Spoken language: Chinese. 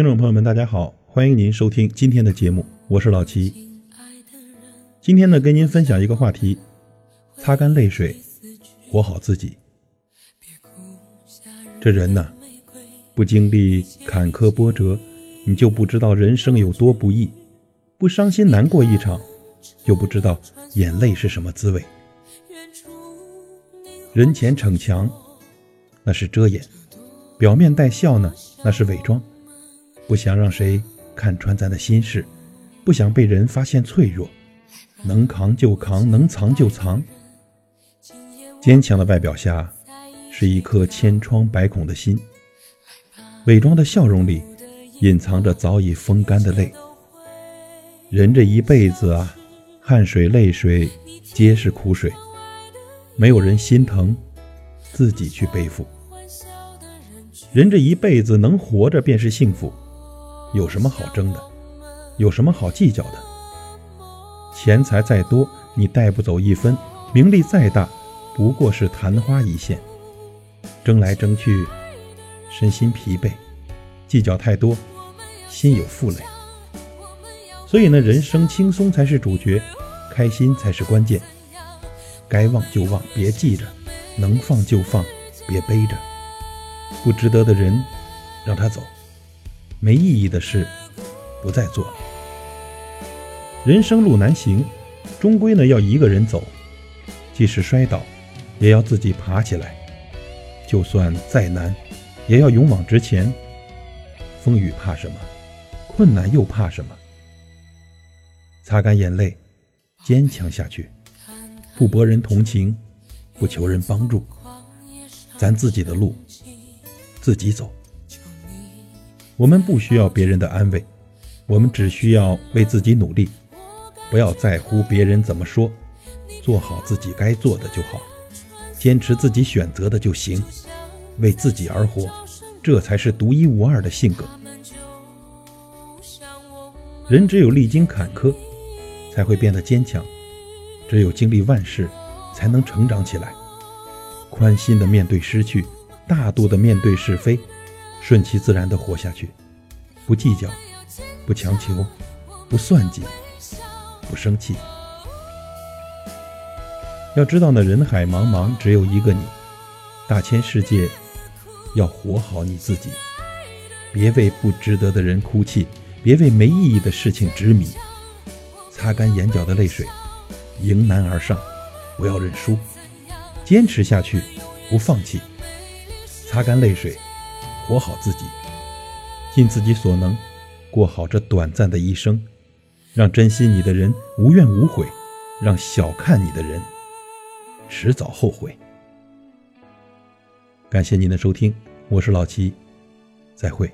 听众朋友们，大家好，欢迎您收听今天的节目，我是老齐。今天呢，跟您分享一个话题：擦干泪水，活好自己。这人呢，不经历坎坷波折，你就不知道人生有多不易；不伤心难过一场，就不知道眼泪是什么滋味。人前逞强，那是遮掩；表面带笑呢，那是伪装。不想让谁看穿咱的心事，不想被人发现脆弱，能扛就扛，能藏就藏。坚强的外表下，是一颗千疮百孔的心；伪装的笑容里，隐藏着早已风干的泪。人这一辈子啊，汗水泪水皆是苦水，没有人心疼，自己去背负。人这一辈子能活着便是幸福。有什么好争的？有什么好计较的？钱财再多，你带不走一分；名利再大，不过是昙花一现。争来争去，身心疲惫；计较太多，心有负累。所以呢，人生轻松才是主角，开心才是关键。该忘就忘，别记着；能放就放，别背着。不值得的人，让他走。没意义的事，不再做。人生路难行，终归呢要一个人走。即使摔倒，也要自己爬起来。就算再难，也要勇往直前。风雨怕什么？困难又怕什么？擦干眼泪，坚强下去。不博人同情，不求人帮助，咱自己的路，自己走。我们不需要别人的安慰，我们只需要为自己努力，不要在乎别人怎么说，做好自己该做的就好，坚持自己选择的就行，为自己而活，这才是独一无二的性格。人只有历经坎坷，才会变得坚强；只有经历万事，才能成长起来。宽心的面对失去，大度的面对是非。顺其自然地活下去，不计较，不强求，不算计，不生气。要知道呢，人海茫茫，只有一个你。大千世界，要活好你自己。别为不值得的人哭泣，别为没意义的事情执迷。擦干眼角的泪水，迎难而上，不要认输，坚持下去，不放弃。擦干泪水。活好自己，尽自己所能，过好这短暂的一生，让珍惜你的人无怨无悔，让小看你的人迟早后悔。感谢您的收听，我是老齐，再会。